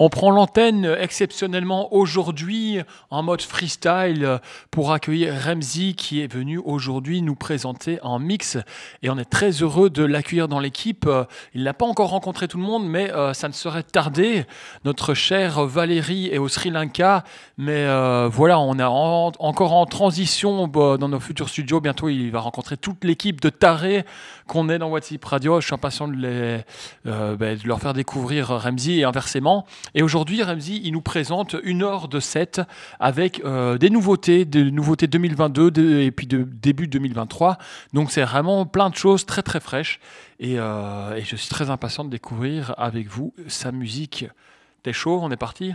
On prend l'antenne exceptionnellement aujourd'hui en mode freestyle pour accueillir Remzi qui est venu aujourd'hui nous présenter en mix et on est très heureux de l'accueillir dans l'équipe. Il n'a pas encore rencontré tout le monde mais euh, ça ne serait tardé. Notre chère Valérie est au Sri Lanka mais euh, voilà on est encore en transition bah, dans nos futurs studios. Bientôt il va rencontrer toute l'équipe de tarés qu'on est dans WhatsApp Radio. Je suis impatient de, les, euh, de leur faire découvrir Remzi et inversement. Et aujourd'hui, Ramzi, il nous présente une heure de set avec euh, des nouveautés, des nouveautés 2022 et puis de début 2023. Donc c'est vraiment plein de choses très très fraîches. Et, euh, et je suis très impatient de découvrir avec vous sa musique. T'es chaud? On est parti?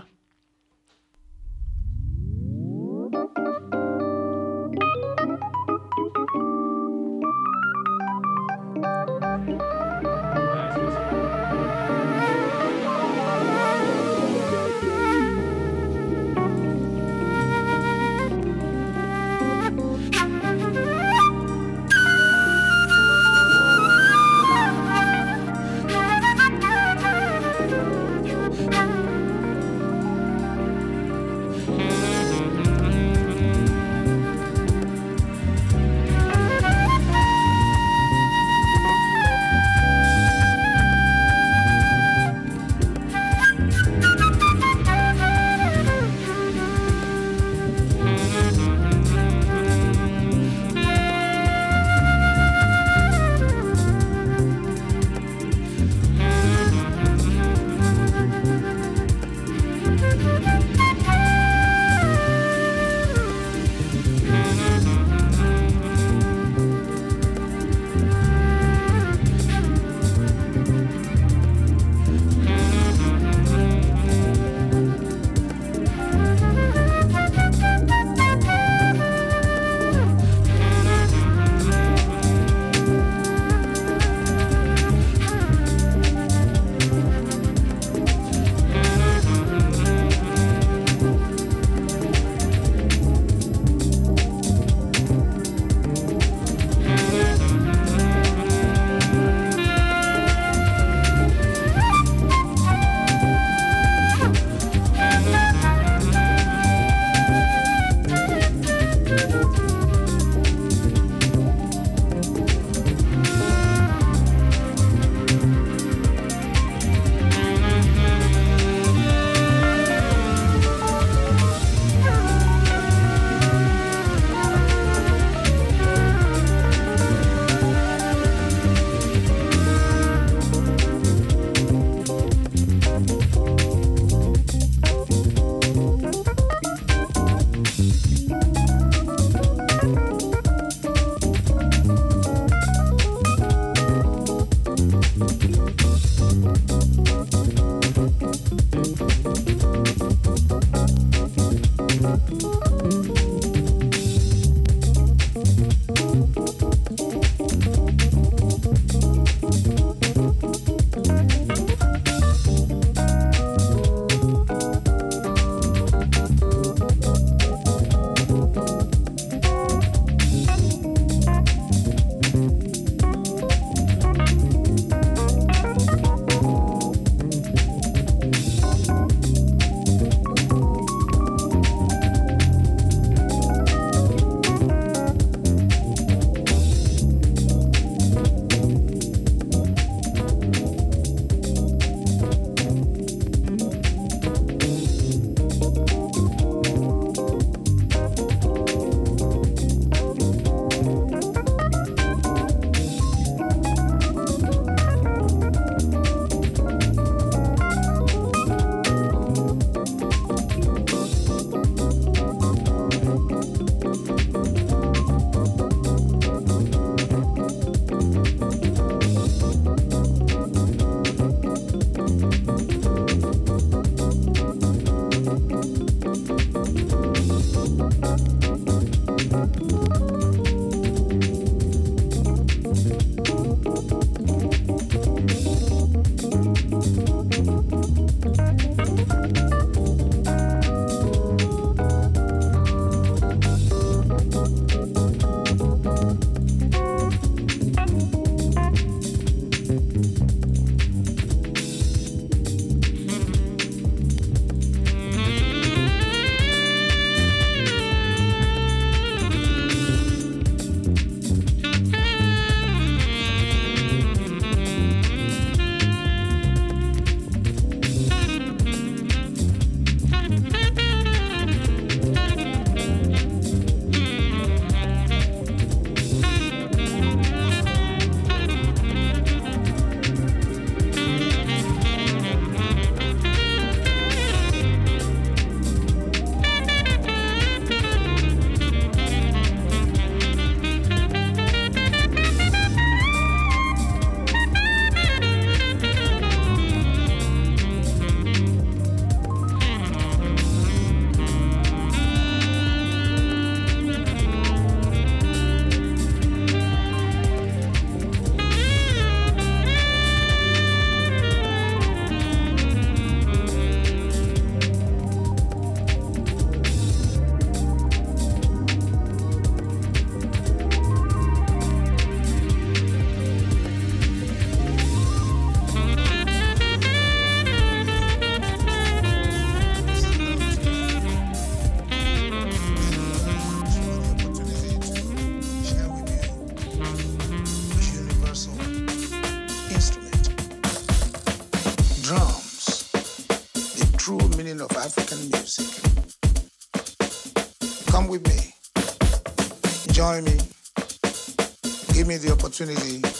Opportunity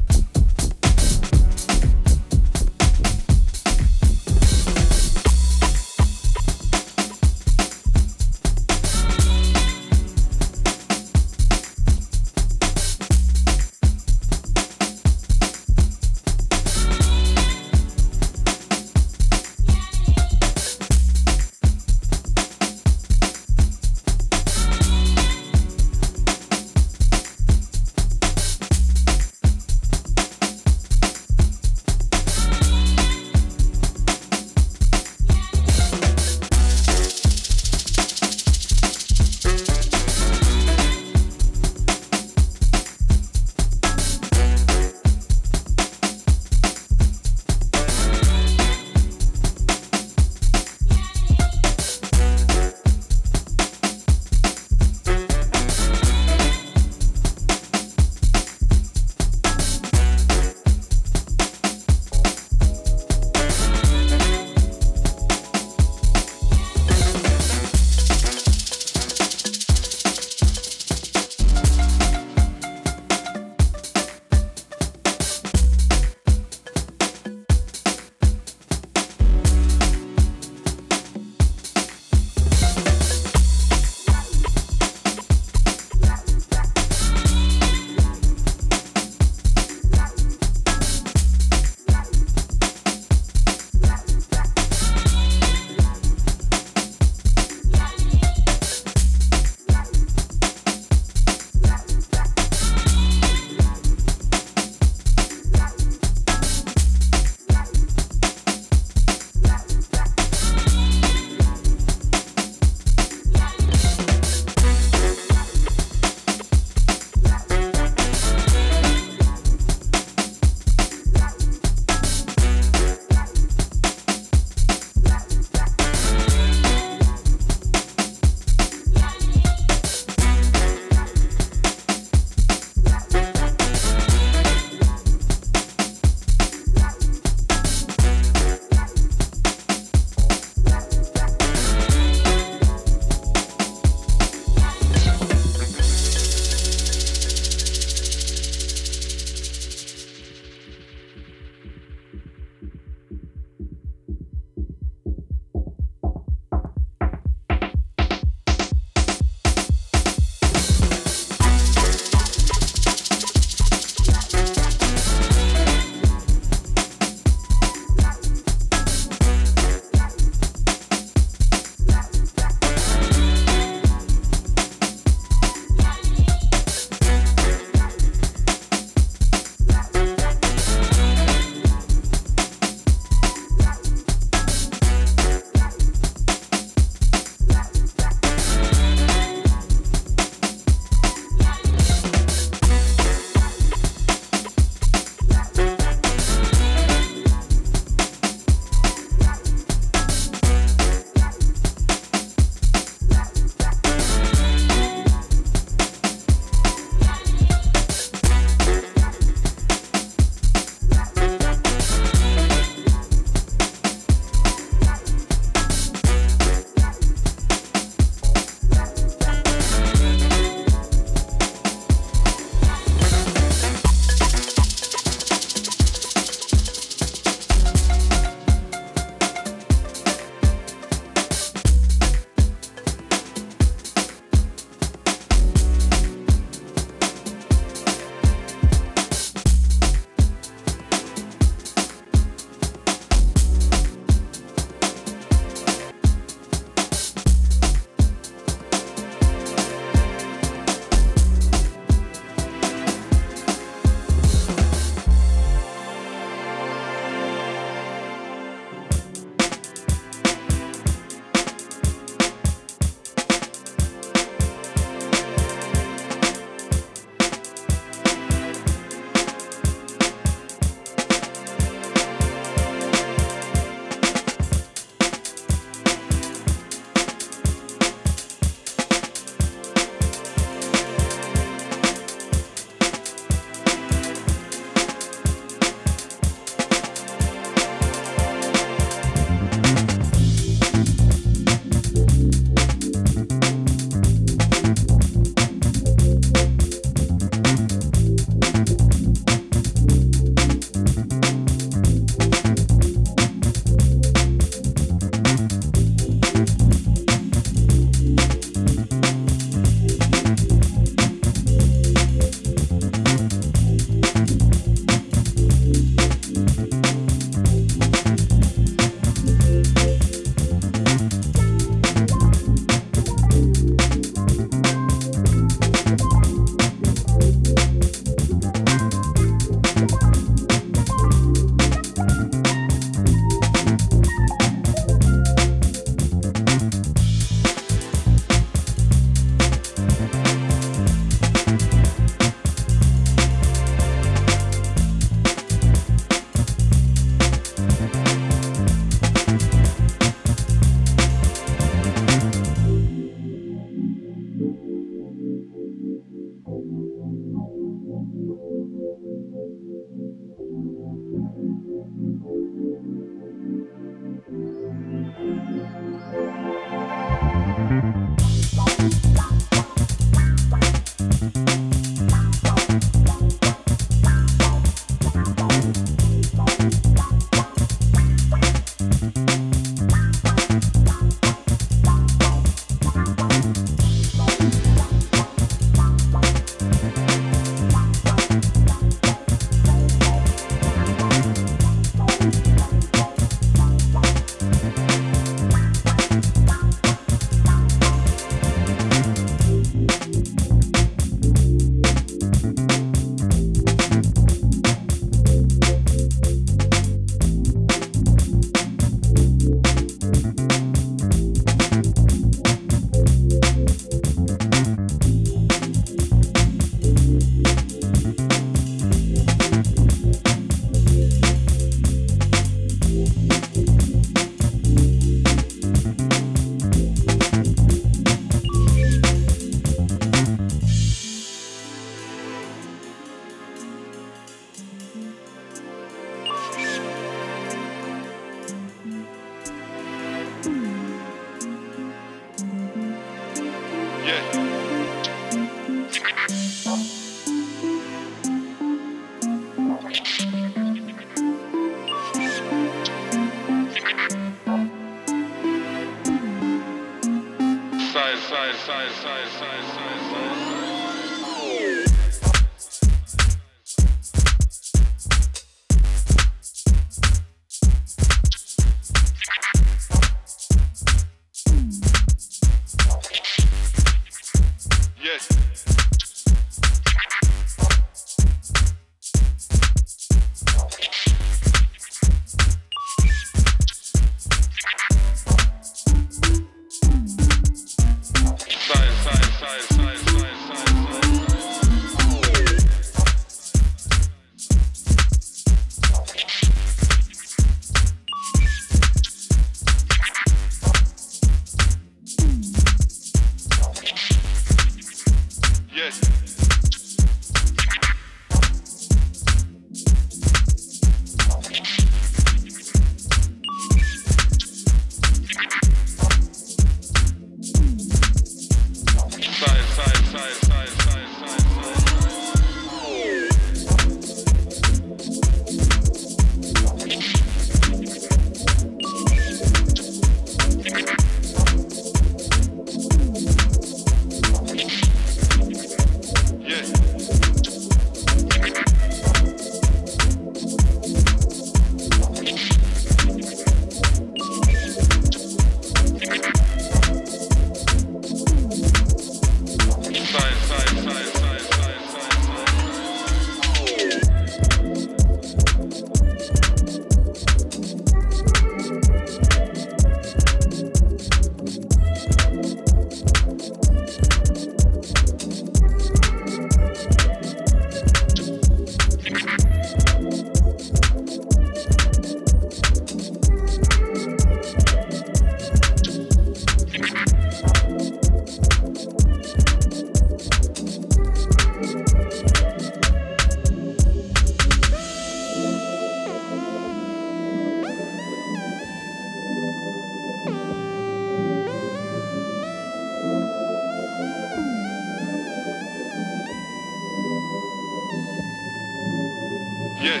Side,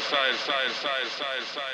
side, side, side, side, side.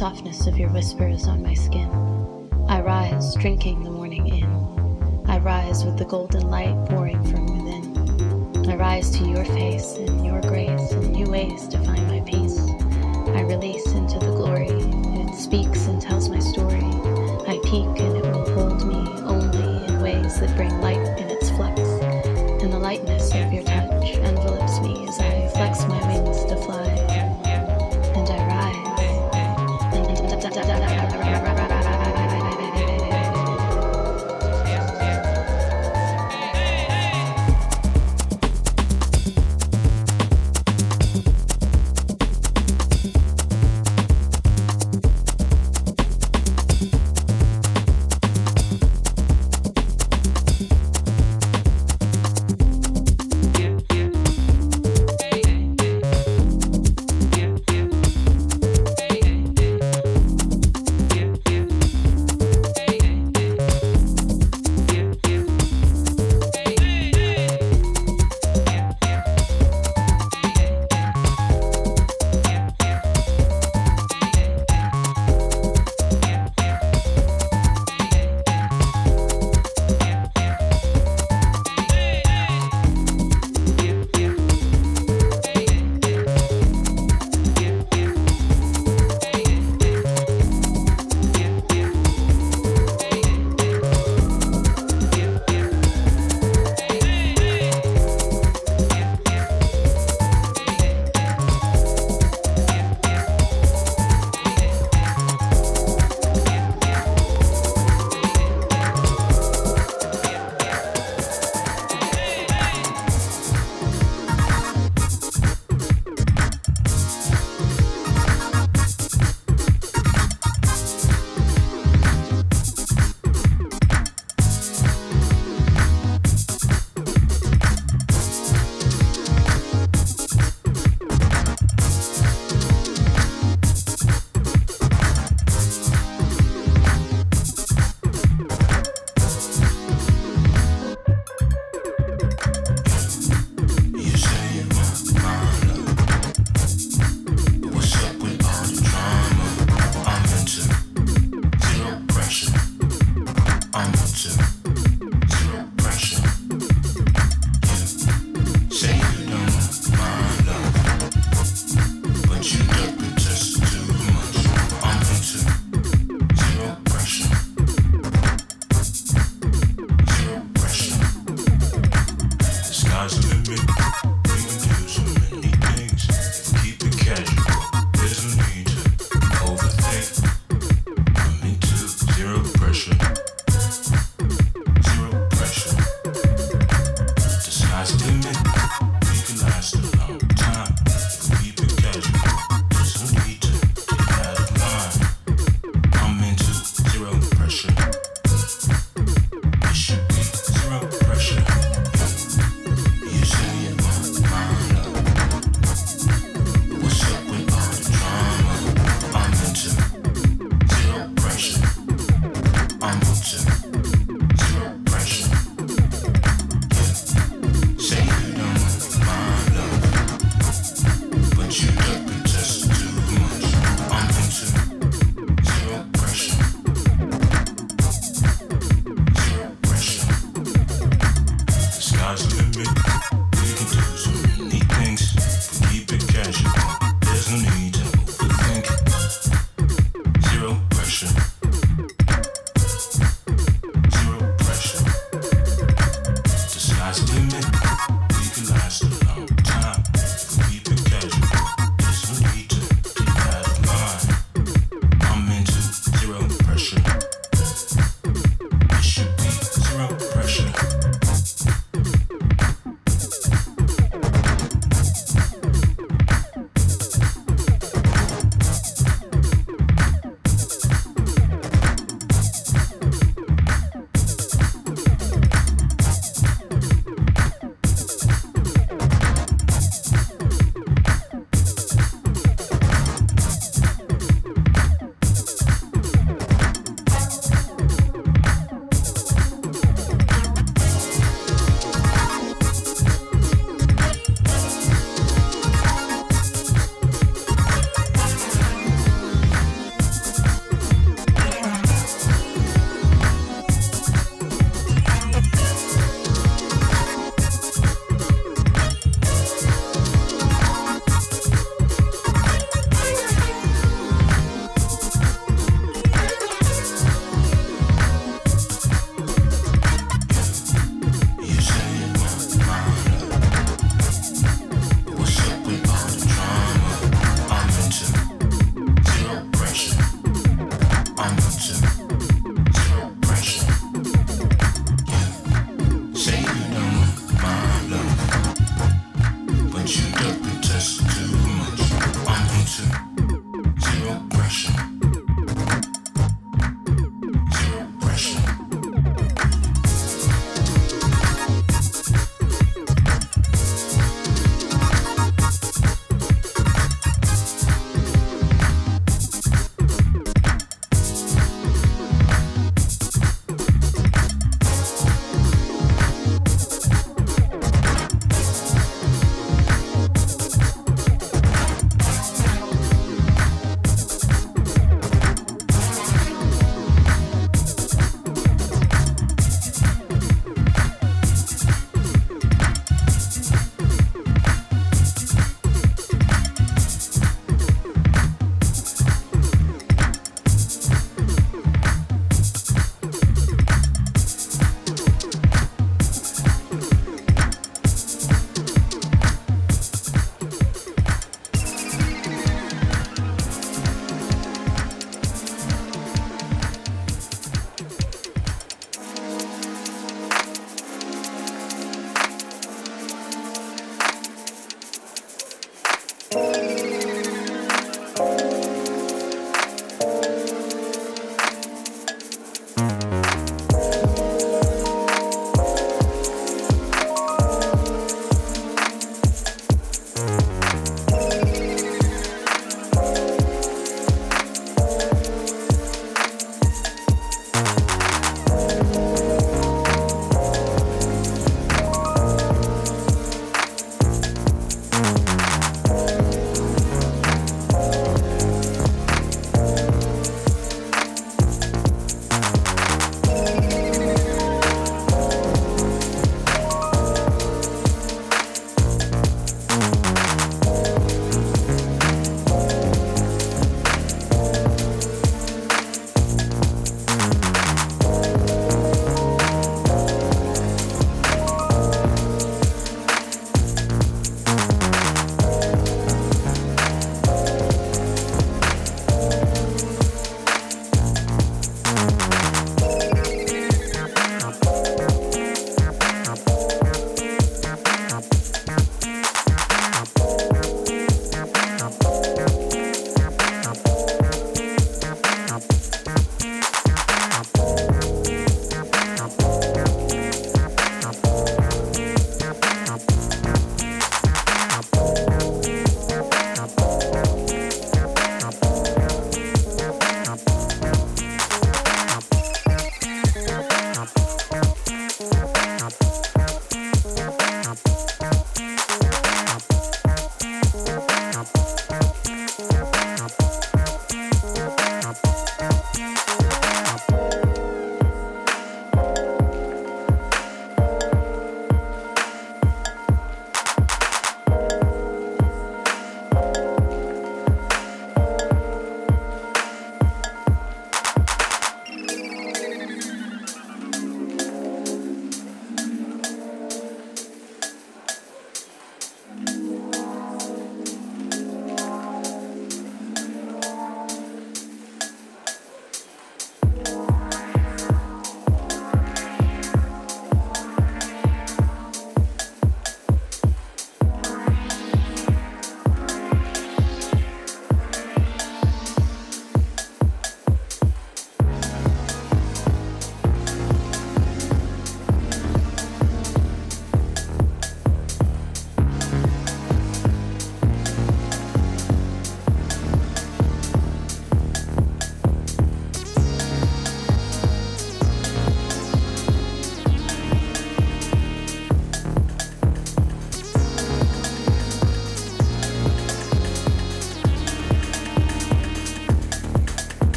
Softness of your whispers on my skin. I rise, drinking the morning in. I rise with the golden light pouring from within. I rise to your face and your grace and new ways to find my peace. I release into the glory. It speaks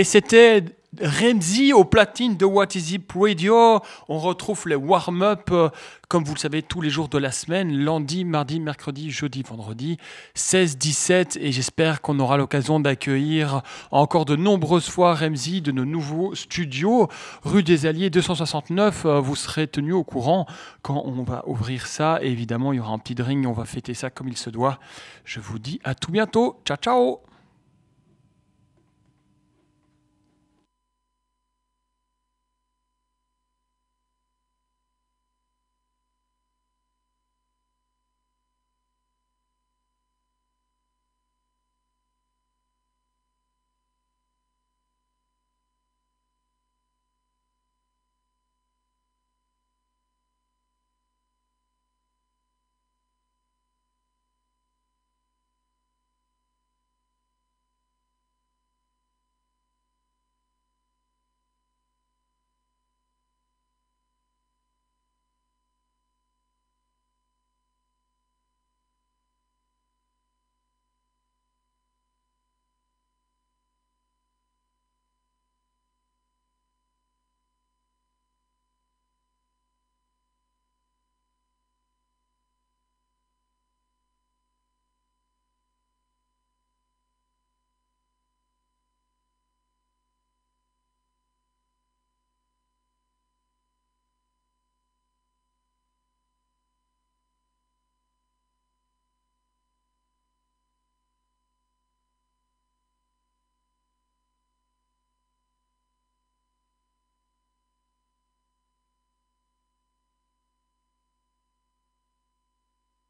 Et c'était Remzi au platine de What Is It Radio. On retrouve les warm-up, euh, comme vous le savez, tous les jours de la semaine, lundi, mardi, mercredi, jeudi, vendredi, 16, 17. Et j'espère qu'on aura l'occasion d'accueillir encore de nombreuses fois Remzi de nos nouveaux studios. Rue des Alliés 269, euh, vous serez tenu au courant quand on va ouvrir ça. Évidemment, il y aura un petit drink, on va fêter ça comme il se doit. Je vous dis à tout bientôt. Ciao, ciao